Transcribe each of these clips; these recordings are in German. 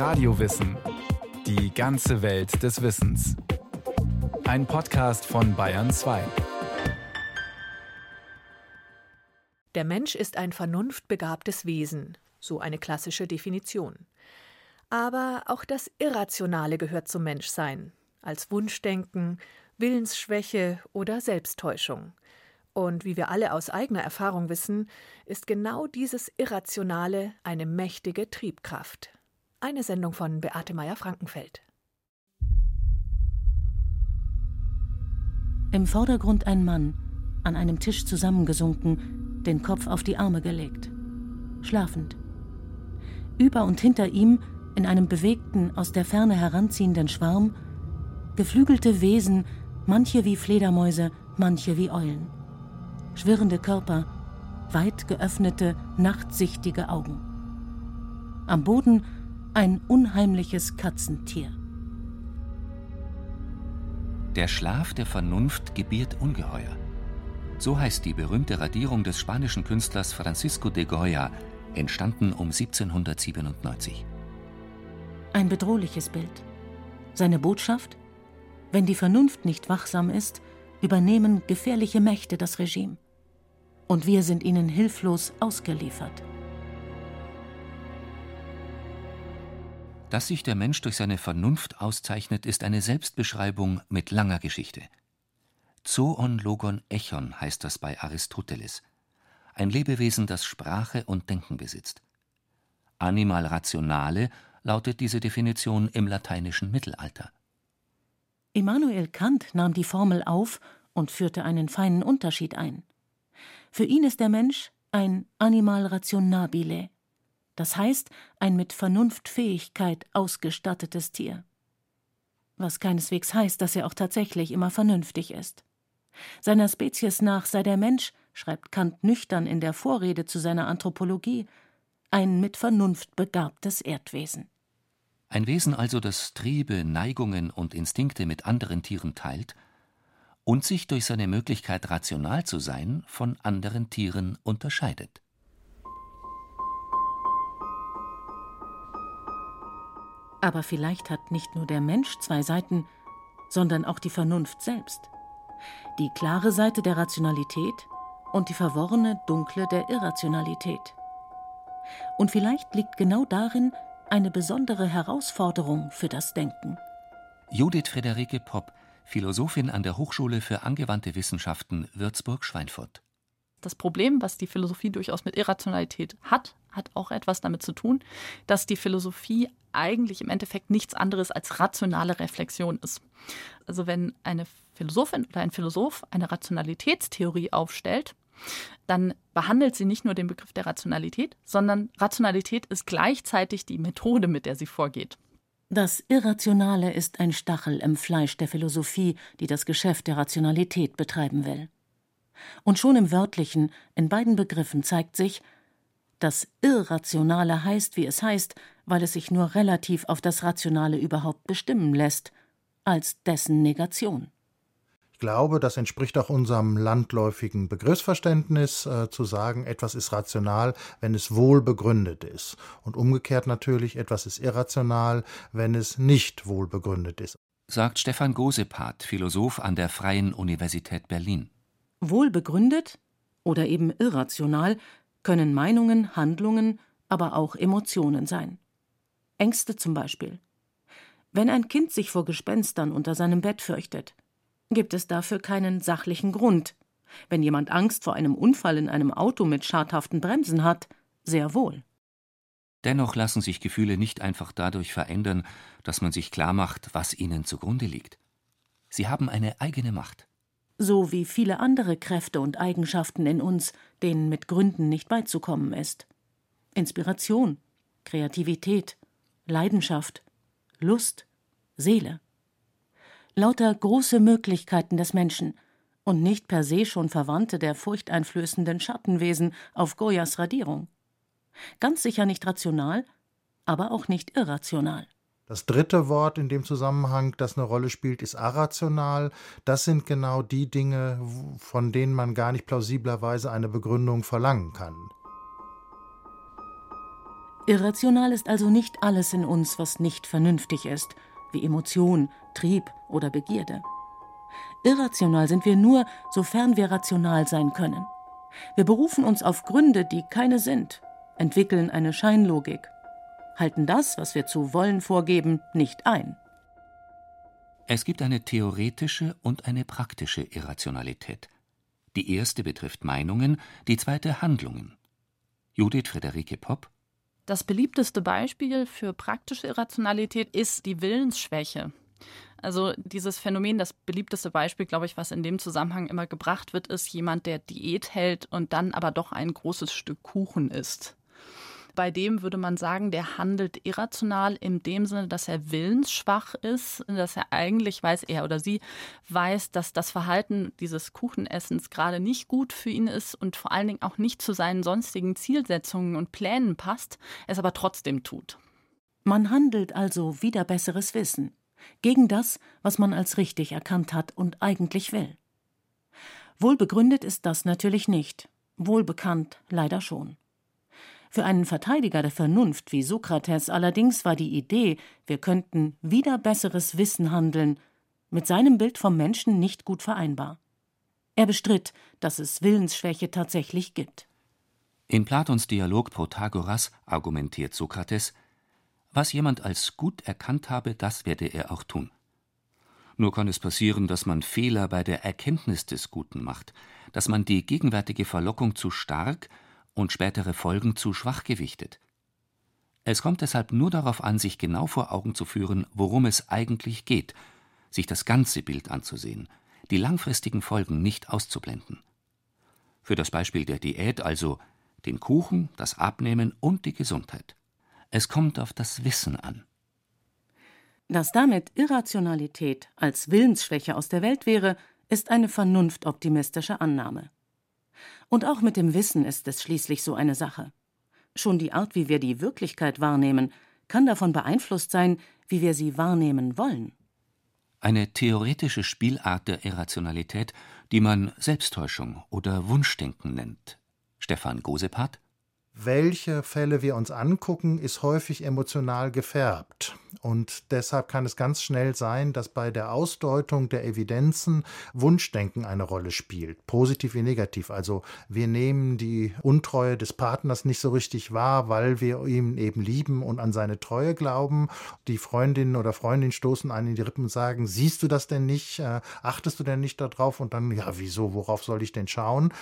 Radiowissen. Die ganze Welt des Wissens. Ein Podcast von Bayern 2. Der Mensch ist ein vernunftbegabtes Wesen, so eine klassische Definition. Aber auch das Irrationale gehört zum Menschsein, als Wunschdenken, Willensschwäche oder Selbsttäuschung. Und wie wir alle aus eigener Erfahrung wissen, ist genau dieses Irrationale eine mächtige Triebkraft. Eine Sendung von Beate Meyer-Frankenfeld. Im Vordergrund ein Mann, an einem Tisch zusammengesunken, den Kopf auf die Arme gelegt, schlafend. Über und hinter ihm, in einem bewegten, aus der Ferne heranziehenden Schwarm, geflügelte Wesen, manche wie Fledermäuse, manche wie Eulen schwirrende Körper, weit geöffnete, nachtsichtige Augen. Am Boden ein unheimliches Katzentier. Der Schlaf der Vernunft gebiert Ungeheuer. So heißt die berühmte Radierung des spanischen Künstlers Francisco de Goya, entstanden um 1797. Ein bedrohliches Bild. Seine Botschaft? Wenn die Vernunft nicht wachsam ist, übernehmen gefährliche Mächte das Regime. Und wir sind ihnen hilflos ausgeliefert. Dass sich der Mensch durch seine Vernunft auszeichnet, ist eine Selbstbeschreibung mit langer Geschichte. Zoon Logon Echon heißt das bei Aristoteles. Ein Lebewesen, das Sprache und Denken besitzt. Animal rationale lautet diese Definition im lateinischen Mittelalter. Immanuel Kant nahm die Formel auf und führte einen feinen Unterschied ein. Für ihn ist der Mensch ein Animal rationabile, das heißt ein mit Vernunftfähigkeit ausgestattetes Tier. Was keineswegs heißt, dass er auch tatsächlich immer vernünftig ist. Seiner Spezies nach sei der Mensch, schreibt Kant nüchtern in der Vorrede zu seiner Anthropologie, ein mit Vernunft begabtes Erdwesen. Ein Wesen also, das Triebe, Neigungen und Instinkte mit anderen Tieren teilt und sich durch seine Möglichkeit, rational zu sein, von anderen Tieren unterscheidet. Aber vielleicht hat nicht nur der Mensch zwei Seiten, sondern auch die Vernunft selbst. Die klare Seite der Rationalität und die verworrene, dunkle der Irrationalität. Und vielleicht liegt genau darin, eine besondere Herausforderung für das Denken. Judith Friederike Popp, Philosophin an der Hochschule für angewandte Wissenschaften Würzburg-Schweinfurt. Das Problem, was die Philosophie durchaus mit Irrationalität hat, hat auch etwas damit zu tun, dass die Philosophie eigentlich im Endeffekt nichts anderes als rationale Reflexion ist. Also wenn eine Philosophin oder ein Philosoph eine Rationalitätstheorie aufstellt, dann behandelt sie nicht nur den Begriff der Rationalität, sondern Rationalität ist gleichzeitig die Methode, mit der sie vorgeht. Das Irrationale ist ein Stachel im Fleisch der Philosophie, die das Geschäft der Rationalität betreiben will. Und schon im wörtlichen, in beiden Begriffen zeigt sich, das Irrationale heißt, wie es heißt, weil es sich nur relativ auf das Rationale überhaupt bestimmen lässt, als dessen Negation glaube, das entspricht auch unserem landläufigen Begriffsverständnis, äh, zu sagen, etwas ist rational, wenn es wohl begründet ist. Und umgekehrt natürlich, etwas ist irrational, wenn es nicht wohl begründet ist. Sagt Stefan Gosepat, Philosoph an der Freien Universität Berlin. Wohl begründet oder eben irrational können Meinungen, Handlungen, aber auch Emotionen sein. Ängste zum Beispiel. Wenn ein Kind sich vor Gespenstern unter seinem Bett fürchtet, gibt es dafür keinen sachlichen Grund. Wenn jemand Angst vor einem Unfall in einem Auto mit schadhaften Bremsen hat, sehr wohl. Dennoch lassen sich Gefühle nicht einfach dadurch verändern, dass man sich klar macht, was ihnen zugrunde liegt. Sie haben eine eigene Macht. So wie viele andere Kräfte und Eigenschaften in uns, denen mit Gründen nicht beizukommen ist. Inspiration, Kreativität, Leidenschaft, Lust, Seele lauter große Möglichkeiten des Menschen und nicht per se schon Verwandte der furchteinflößenden Schattenwesen auf Goyas Radierung. Ganz sicher nicht rational, aber auch nicht irrational. Das dritte Wort in dem Zusammenhang, das eine Rolle spielt, ist arrational. Das sind genau die Dinge, von denen man gar nicht plausiblerweise eine Begründung verlangen kann. Irrational ist also nicht alles in uns, was nicht vernünftig ist, wie Emotion, Trieb oder Begierde. Irrational sind wir nur, sofern wir rational sein können. Wir berufen uns auf Gründe, die keine sind, entwickeln eine Scheinlogik, halten das, was wir zu wollen vorgeben, nicht ein. Es gibt eine theoretische und eine praktische Irrationalität. Die erste betrifft Meinungen, die zweite Handlungen. Judith Friederike Popp Das beliebteste Beispiel für praktische Irrationalität ist die Willensschwäche. Also dieses Phänomen, das beliebteste Beispiel, glaube ich, was in dem Zusammenhang immer gebracht wird, ist jemand, der Diät hält und dann aber doch ein großes Stück Kuchen isst. Bei dem würde man sagen, der handelt irrational in dem Sinne, dass er willensschwach ist, dass er eigentlich weiß, er oder sie weiß, dass das Verhalten dieses Kuchenessens gerade nicht gut für ihn ist und vor allen Dingen auch nicht zu seinen sonstigen Zielsetzungen und Plänen passt, es aber trotzdem tut. Man handelt also wieder besseres Wissen gegen das, was man als richtig erkannt hat und eigentlich will. Wohlbegründet ist das natürlich nicht, wohlbekannt leider schon. Für einen Verteidiger der Vernunft wie Sokrates allerdings war die Idee, wir könnten wieder besseres Wissen handeln, mit seinem Bild vom Menschen nicht gut vereinbar. Er bestritt, dass es Willensschwäche tatsächlich gibt. In Platons Dialog Protagoras argumentiert Sokrates, was jemand als gut erkannt habe, das werde er auch tun. Nur kann es passieren, dass man Fehler bei der Erkenntnis des Guten macht, dass man die gegenwärtige Verlockung zu stark und spätere Folgen zu schwach gewichtet. Es kommt deshalb nur darauf an, sich genau vor Augen zu führen, worum es eigentlich geht, sich das ganze Bild anzusehen, die langfristigen Folgen nicht auszublenden. Für das Beispiel der Diät also den Kuchen, das Abnehmen und die Gesundheit. Es kommt auf das Wissen an. Dass damit Irrationalität als Willensschwäche aus der Welt wäre, ist eine vernunftoptimistische Annahme. Und auch mit dem Wissen ist es schließlich so eine Sache. Schon die Art, wie wir die Wirklichkeit wahrnehmen, kann davon beeinflusst sein, wie wir sie wahrnehmen wollen. Eine theoretische Spielart der Irrationalität, die man Selbsttäuschung oder Wunschdenken nennt. Stefan Gosepart welche Fälle wir uns angucken, ist häufig emotional gefärbt. Und deshalb kann es ganz schnell sein, dass bei der Ausdeutung der Evidenzen Wunschdenken eine Rolle spielt, positiv wie negativ. Also wir nehmen die Untreue des Partners nicht so richtig wahr, weil wir ihn eben lieben und an seine Treue glauben. Die Freundinnen oder Freundin stoßen einen in die Rippen und sagen, siehst du das denn nicht? Äh, achtest du denn nicht darauf? Und dann, ja, wieso, worauf soll ich denn schauen?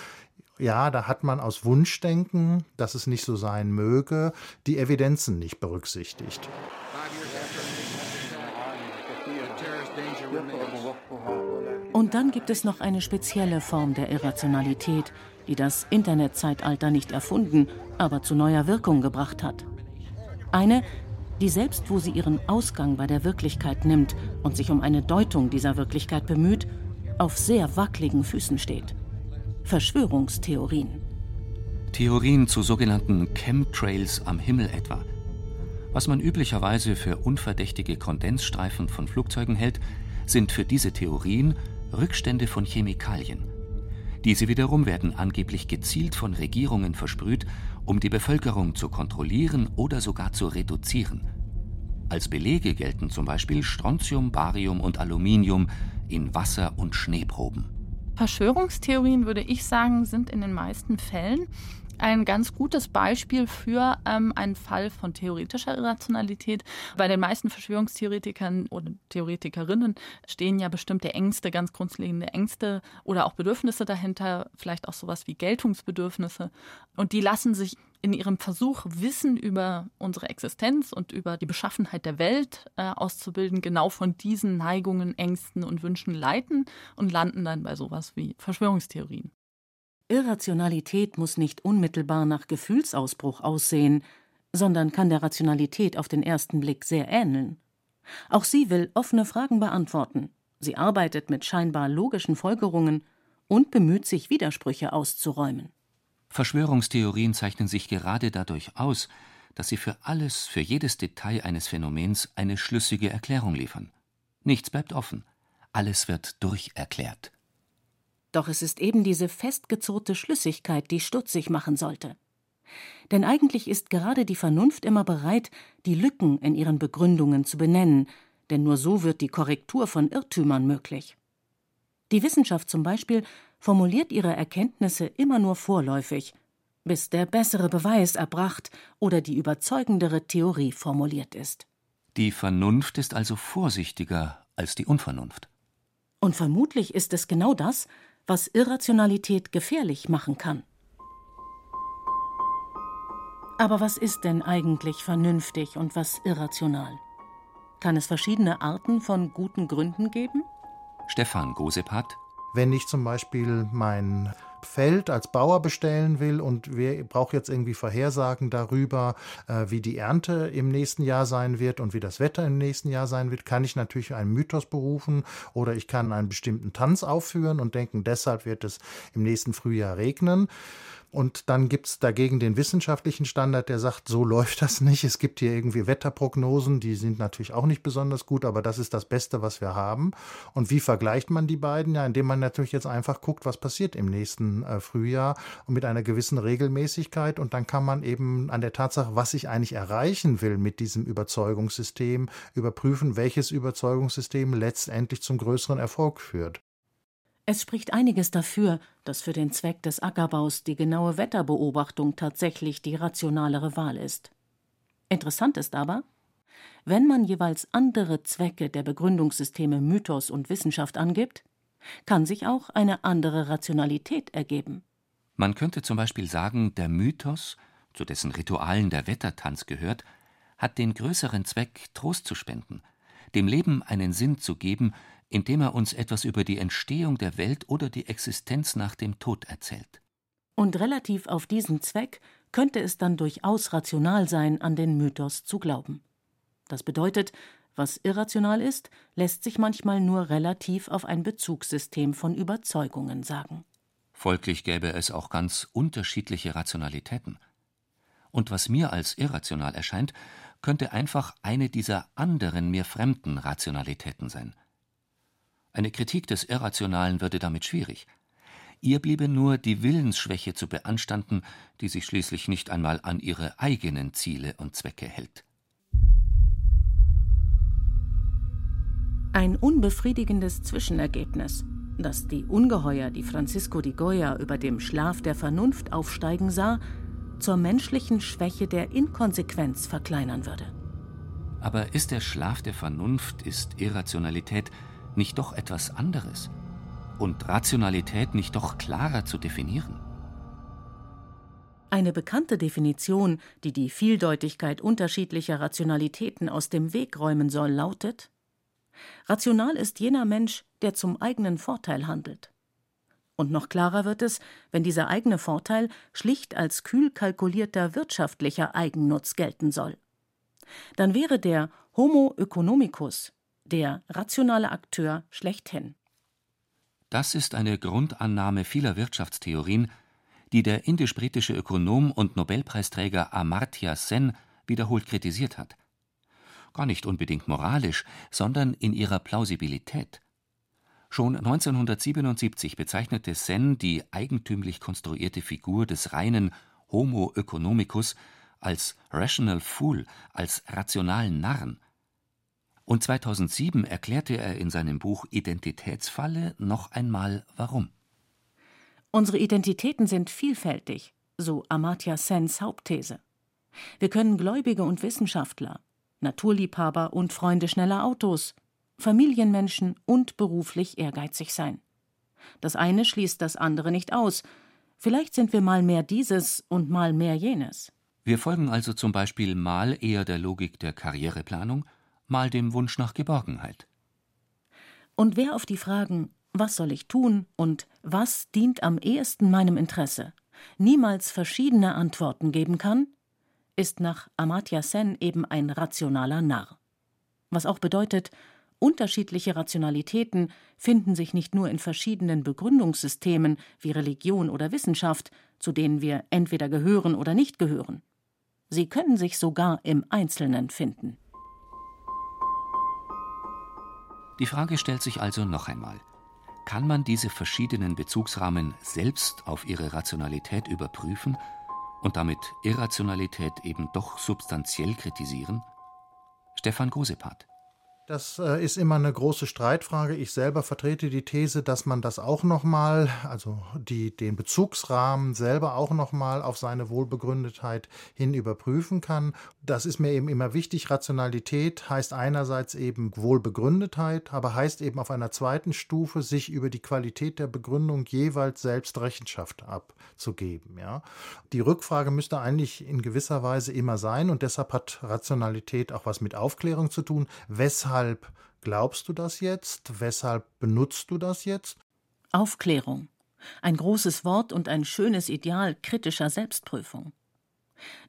ja, da hat man aus Wunschdenken, dass es nicht so sein möge, die Evidenzen nicht berücksichtigt. Und dann gibt es noch eine spezielle Form der Irrationalität, die das Internetzeitalter nicht erfunden, aber zu neuer Wirkung gebracht hat. Eine, die selbst wo sie ihren Ausgang bei der Wirklichkeit nimmt und sich um eine Deutung dieser Wirklichkeit bemüht, auf sehr wackeligen Füßen steht. Verschwörungstheorien. Theorien zu sogenannten Chemtrails am Himmel etwa. Was man üblicherweise für unverdächtige Kondensstreifen von Flugzeugen hält, sind für diese Theorien Rückstände von Chemikalien. Diese wiederum werden angeblich gezielt von Regierungen versprüht, um die Bevölkerung zu kontrollieren oder sogar zu reduzieren. Als Belege gelten zum Beispiel Strontium, Barium und Aluminium in Wasser- und Schneeproben. Verschwörungstheorien, würde ich sagen, sind in den meisten Fällen ein ganz gutes Beispiel für ähm, einen Fall von theoretischer Irrationalität. Bei den meisten Verschwörungstheoretikern oder Theoretikerinnen stehen ja bestimmte Ängste, ganz grundlegende Ängste oder auch Bedürfnisse dahinter, vielleicht auch sowas wie Geltungsbedürfnisse. Und die lassen sich in ihrem Versuch, Wissen über unsere Existenz und über die Beschaffenheit der Welt äh, auszubilden, genau von diesen Neigungen, Ängsten und Wünschen leiten und landen dann bei sowas wie Verschwörungstheorien. Irrationalität muss nicht unmittelbar nach Gefühlsausbruch aussehen, sondern kann der Rationalität auf den ersten Blick sehr ähneln. Auch sie will offene Fragen beantworten. Sie arbeitet mit scheinbar logischen Folgerungen und bemüht sich, Widersprüche auszuräumen. Verschwörungstheorien zeichnen sich gerade dadurch aus, dass sie für alles, für jedes Detail eines Phänomens eine schlüssige Erklärung liefern. Nichts bleibt offen, alles wird durcherklärt. Doch es ist eben diese festgezurrte Schlüssigkeit, die stutzig machen sollte. Denn eigentlich ist gerade die Vernunft immer bereit, die Lücken in ihren Begründungen zu benennen, denn nur so wird die Korrektur von Irrtümern möglich. Die Wissenschaft zum Beispiel formuliert ihre Erkenntnisse immer nur vorläufig, bis der bessere Beweis erbracht oder die überzeugendere Theorie formuliert ist. Die Vernunft ist also vorsichtiger als die Unvernunft. Und vermutlich ist es genau das, was Irrationalität gefährlich machen kann. Aber was ist denn eigentlich vernünftig und was irrational? Kann es verschiedene Arten von guten Gründen geben? Stefan Gosepat. Wenn ich zum Beispiel mein Feld als Bauer bestellen will und wer braucht jetzt irgendwie Vorhersagen darüber, äh, wie die Ernte im nächsten Jahr sein wird und wie das Wetter im nächsten Jahr sein wird, kann ich natürlich einen Mythos berufen oder ich kann einen bestimmten Tanz aufführen und denken, deshalb wird es im nächsten Frühjahr regnen. Und dann gibt es dagegen den wissenschaftlichen Standard, der sagt, so läuft das nicht. Es gibt hier irgendwie Wetterprognosen, die sind natürlich auch nicht besonders gut, aber das ist das Beste, was wir haben. Und wie vergleicht man die beiden? Ja, indem man natürlich jetzt einfach guckt, was passiert im nächsten äh, Frühjahr und mit einer gewissen Regelmäßigkeit. Und dann kann man eben an der Tatsache, was ich eigentlich erreichen will mit diesem Überzeugungssystem, überprüfen, welches Überzeugungssystem letztendlich zum größeren Erfolg führt. Es spricht einiges dafür, dass für den Zweck des Ackerbaus die genaue Wetterbeobachtung tatsächlich die rationalere Wahl ist. Interessant ist aber, wenn man jeweils andere Zwecke der Begründungssysteme Mythos und Wissenschaft angibt, kann sich auch eine andere Rationalität ergeben. Man könnte zum Beispiel sagen, der Mythos, zu dessen Ritualen der Wettertanz gehört, hat den größeren Zweck, Trost zu spenden, dem Leben einen Sinn zu geben, indem er uns etwas über die Entstehung der Welt oder die Existenz nach dem Tod erzählt. Und relativ auf diesen Zweck könnte es dann durchaus rational sein, an den Mythos zu glauben. Das bedeutet, was irrational ist, lässt sich manchmal nur relativ auf ein Bezugssystem von Überzeugungen sagen. Folglich gäbe es auch ganz unterschiedliche Rationalitäten. Und was mir als irrational erscheint, könnte einfach eine dieser anderen mir fremden Rationalitäten sein – eine Kritik des Irrationalen würde damit schwierig. Ihr bliebe nur die Willensschwäche zu beanstanden, die sich schließlich nicht einmal an ihre eigenen Ziele und Zwecke hält. Ein unbefriedigendes Zwischenergebnis, das die Ungeheuer, die Francisco de Goya über dem Schlaf der Vernunft aufsteigen sah, zur menschlichen Schwäche der Inkonsequenz verkleinern würde. Aber ist der Schlaf der Vernunft, ist Irrationalität nicht doch etwas anderes? Und Rationalität nicht doch klarer zu definieren? Eine bekannte Definition, die die Vieldeutigkeit unterschiedlicher Rationalitäten aus dem Weg räumen soll, lautet Rational ist jener Mensch, der zum eigenen Vorteil handelt. Und noch klarer wird es, wenn dieser eigene Vorteil schlicht als kühl kalkulierter wirtschaftlicher Eigennutz gelten soll. Dann wäre der Homo economicus der rationale Akteur schlechthin. Das ist eine Grundannahme vieler Wirtschaftstheorien, die der indisch-britische Ökonom und Nobelpreisträger Amartya Sen wiederholt kritisiert hat. Gar nicht unbedingt moralisch, sondern in ihrer Plausibilität. Schon 1977 bezeichnete Sen die eigentümlich konstruierte Figur des reinen Homo economicus als rational fool, als rationalen Narren und 2007 erklärte er in seinem Buch Identitätsfalle noch einmal warum. Unsere Identitäten sind vielfältig, so Amartya Sens Hauptthese. Wir können Gläubige und Wissenschaftler, Naturliebhaber und Freunde schneller Autos, Familienmenschen und beruflich ehrgeizig sein. Das eine schließt das andere nicht aus. Vielleicht sind wir mal mehr dieses und mal mehr jenes. Wir folgen also zum Beispiel mal eher der Logik der Karriereplanung mal dem Wunsch nach Geborgenheit. Und wer auf die Fragen Was soll ich tun und was dient am ehesten meinem Interesse niemals verschiedene Antworten geben kann, ist nach Amartya Sen eben ein rationaler Narr. Was auch bedeutet, unterschiedliche Rationalitäten finden sich nicht nur in verschiedenen Begründungssystemen wie Religion oder Wissenschaft, zu denen wir entweder gehören oder nicht gehören. Sie können sich sogar im Einzelnen finden. Die Frage stellt sich also noch einmal. Kann man diese verschiedenen Bezugsrahmen selbst auf ihre Rationalität überprüfen und damit Irrationalität eben doch substanziell kritisieren? Stefan Gosepat das äh, ist immer eine große Streitfrage. Ich selber vertrete die These, dass man das auch nochmal, also die, den Bezugsrahmen selber auch nochmal auf seine Wohlbegründetheit hin überprüfen kann. Das ist mir eben immer wichtig. Rationalität heißt einerseits eben Wohlbegründetheit, aber heißt eben auf einer zweiten Stufe, sich über die Qualität der Begründung jeweils selbst Rechenschaft abzugeben. Ja. Die Rückfrage müsste eigentlich in gewisser Weise immer sein und deshalb hat Rationalität auch was mit Aufklärung zu tun. Weshalb Weshalb glaubst du das jetzt? Weshalb benutzt du das jetzt? Aufklärung. Ein großes Wort und ein schönes Ideal kritischer Selbstprüfung.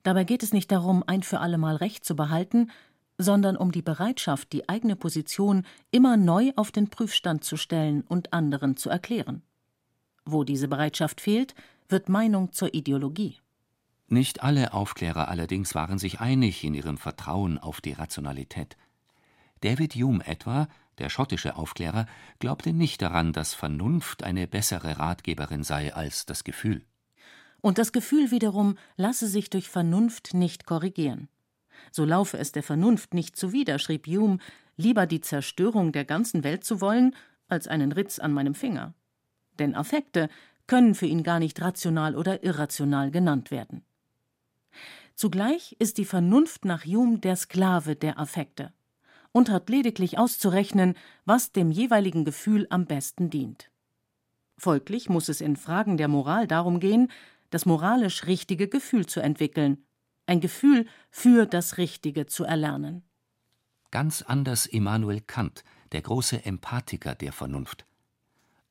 Dabei geht es nicht darum, ein für allemal Recht zu behalten, sondern um die Bereitschaft, die eigene Position immer neu auf den Prüfstand zu stellen und anderen zu erklären. Wo diese Bereitschaft fehlt, wird Meinung zur Ideologie. Nicht alle Aufklärer allerdings waren sich einig in ihrem Vertrauen auf die Rationalität. David Hume etwa, der schottische Aufklärer, glaubte nicht daran, dass Vernunft eine bessere Ratgeberin sei als das Gefühl. Und das Gefühl wiederum lasse sich durch Vernunft nicht korrigieren. So laufe es der Vernunft nicht zuwider, schrieb Hume, lieber die Zerstörung der ganzen Welt zu wollen, als einen Ritz an meinem Finger. Denn Affekte können für ihn gar nicht rational oder irrational genannt werden. Zugleich ist die Vernunft nach Hume der Sklave der Affekte und hat lediglich auszurechnen, was dem jeweiligen Gefühl am besten dient. Folglich muss es in Fragen der Moral darum gehen, das moralisch richtige Gefühl zu entwickeln, ein Gefühl für das Richtige zu erlernen. Ganz anders Immanuel Kant, der große Empathiker der Vernunft.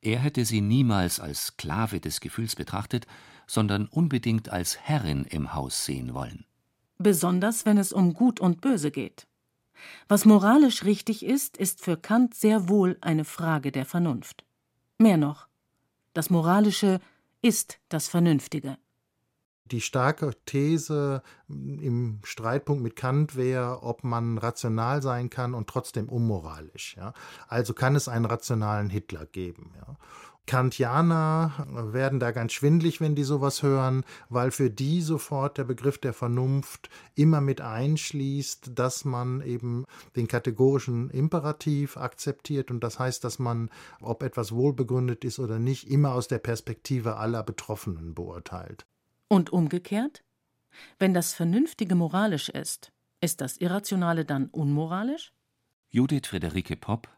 Er hätte sie niemals als Sklave des Gefühls betrachtet, sondern unbedingt als Herrin im Haus sehen wollen. Besonders wenn es um Gut und Böse geht. Was moralisch richtig ist, ist für Kant sehr wohl eine Frage der Vernunft. Mehr noch, das Moralische ist das Vernünftige. Die starke These im Streitpunkt mit Kant wäre, ob man rational sein kann und trotzdem unmoralisch. Ja? Also kann es einen rationalen Hitler geben. Ja? Kantianer werden da ganz schwindlig, wenn die sowas hören, weil für die sofort der Begriff der Vernunft immer mit einschließt, dass man eben den kategorischen Imperativ akzeptiert und das heißt, dass man, ob etwas wohlbegründet ist oder nicht, immer aus der Perspektive aller Betroffenen beurteilt. Und umgekehrt? Wenn das Vernünftige moralisch ist, ist das Irrationale dann unmoralisch? Judith Friederike Popp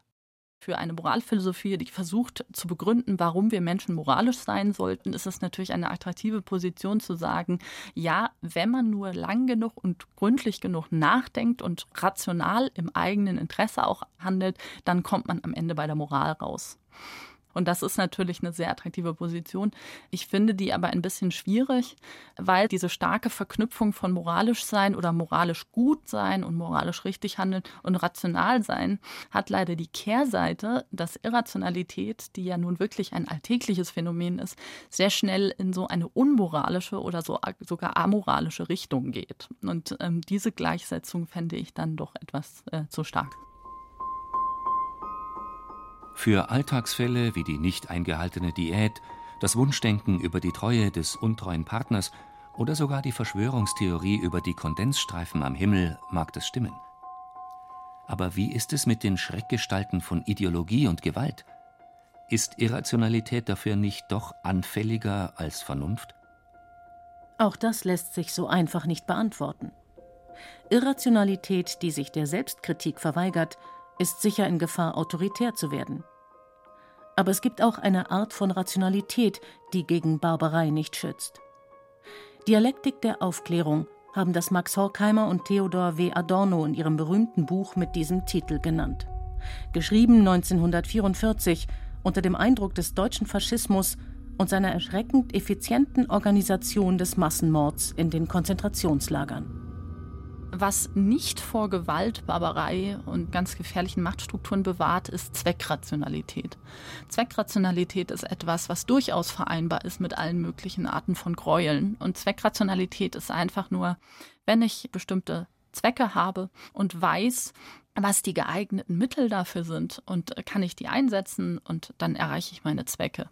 für eine Moralphilosophie, die versucht zu begründen, warum wir Menschen moralisch sein sollten, ist es natürlich eine attraktive Position zu sagen, ja, wenn man nur lang genug und gründlich genug nachdenkt und rational im eigenen Interesse auch handelt, dann kommt man am Ende bei der Moral raus. Und das ist natürlich eine sehr attraktive Position. Ich finde die aber ein bisschen schwierig, weil diese starke Verknüpfung von moralisch sein oder moralisch gut sein und moralisch richtig handeln und rational sein hat leider die Kehrseite, dass Irrationalität, die ja nun wirklich ein alltägliches Phänomen ist, sehr schnell in so eine unmoralische oder so sogar amoralische Richtung geht. Und ähm, diese Gleichsetzung fände ich dann doch etwas äh, zu stark. Für Alltagsfälle wie die nicht eingehaltene Diät, das Wunschdenken über die Treue des untreuen Partners oder sogar die Verschwörungstheorie über die Kondensstreifen am Himmel mag das stimmen. Aber wie ist es mit den Schreckgestalten von Ideologie und Gewalt? Ist Irrationalität dafür nicht doch anfälliger als Vernunft? Auch das lässt sich so einfach nicht beantworten. Irrationalität, die sich der Selbstkritik verweigert, ist sicher in Gefahr, autoritär zu werden. Aber es gibt auch eine Art von Rationalität, die gegen Barbarei nicht schützt. Dialektik der Aufklärung haben das Max Horkheimer und Theodor W. Adorno in ihrem berühmten Buch mit diesem Titel genannt. Geschrieben 1944 unter dem Eindruck des deutschen Faschismus und seiner erschreckend effizienten Organisation des Massenmords in den Konzentrationslagern. Was nicht vor Gewalt, Barbarei und ganz gefährlichen Machtstrukturen bewahrt, ist Zweckrationalität. Zweckrationalität ist etwas, was durchaus vereinbar ist mit allen möglichen Arten von Gräueln. Und Zweckrationalität ist einfach nur, wenn ich bestimmte Zwecke habe und weiß, was die geeigneten Mittel dafür sind und kann ich die einsetzen und dann erreiche ich meine Zwecke.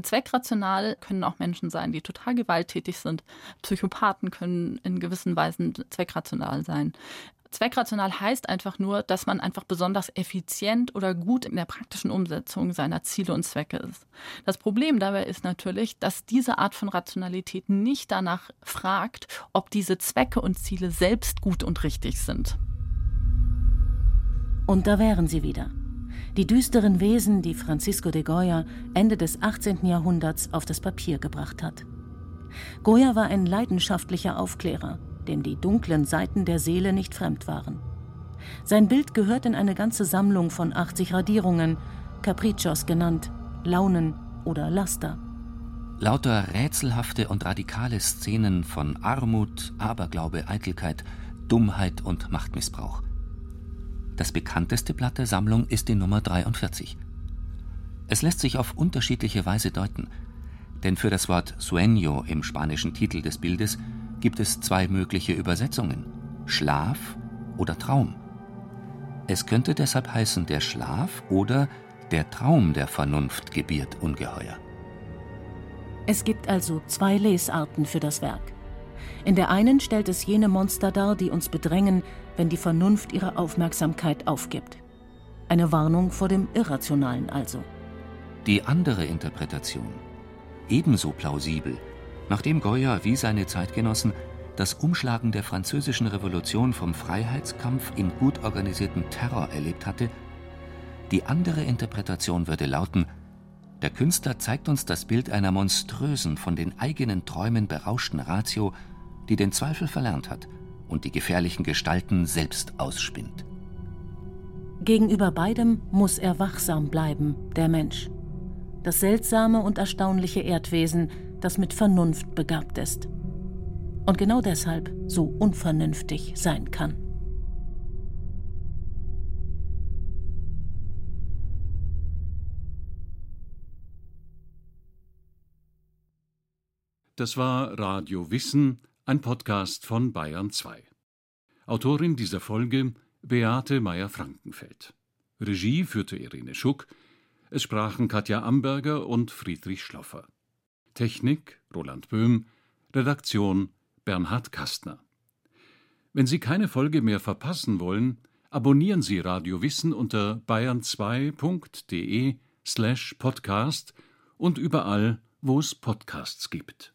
Zweckrational können auch Menschen sein, die total gewalttätig sind. Psychopathen können in gewissen Weisen zweckrational sein. Zweckrational heißt einfach nur, dass man einfach besonders effizient oder gut in der praktischen Umsetzung seiner Ziele und Zwecke ist. Das Problem dabei ist natürlich, dass diese Art von Rationalität nicht danach fragt, ob diese Zwecke und Ziele selbst gut und richtig sind. Und da wären sie wieder. Die düsteren Wesen, die Francisco de Goya Ende des 18. Jahrhunderts auf das Papier gebracht hat. Goya war ein leidenschaftlicher Aufklärer, dem die dunklen Seiten der Seele nicht fremd waren. Sein Bild gehört in eine ganze Sammlung von 80 Radierungen, Capriccios genannt, Launen oder Laster. Lauter rätselhafte und radikale Szenen von Armut, Aberglaube, Eitelkeit, Dummheit und Machtmissbrauch. Das bekannteste Blatt der Sammlung ist die Nummer 43. Es lässt sich auf unterschiedliche Weise deuten, denn für das Wort sueño im spanischen Titel des Bildes gibt es zwei mögliche Übersetzungen: Schlaf oder Traum. Es könnte deshalb heißen, der Schlaf oder der Traum der Vernunft gebiert Ungeheuer. Es gibt also zwei Lesarten für das Werk. In der einen stellt es jene Monster dar, die uns bedrängen, wenn die Vernunft ihre Aufmerksamkeit aufgibt. Eine Warnung vor dem Irrationalen also. Die andere Interpretation, ebenso plausibel, nachdem Goya wie seine Zeitgenossen das Umschlagen der französischen Revolution vom Freiheitskampf in gut organisierten Terror erlebt hatte, die andere Interpretation würde lauten, der Künstler zeigt uns das Bild einer monströsen, von den eigenen Träumen berauschten Ratio, die den Zweifel verlernt hat und die gefährlichen Gestalten selbst ausspinnt. Gegenüber beidem muss er wachsam bleiben, der Mensch. Das seltsame und erstaunliche Erdwesen, das mit Vernunft begabt ist. Und genau deshalb so unvernünftig sein kann. Das war Radio Wissen ein Podcast von Bayern 2. Autorin dieser Folge Beate Meyer-Frankenfeld. Regie führte Irene Schuck. Es sprachen Katja Amberger und Friedrich Schloffer. Technik Roland Böhm. Redaktion Bernhard Kastner. Wenn Sie keine Folge mehr verpassen wollen, abonnieren Sie Radio Wissen unter bayern2.de slash podcast und überall, wo es Podcasts gibt.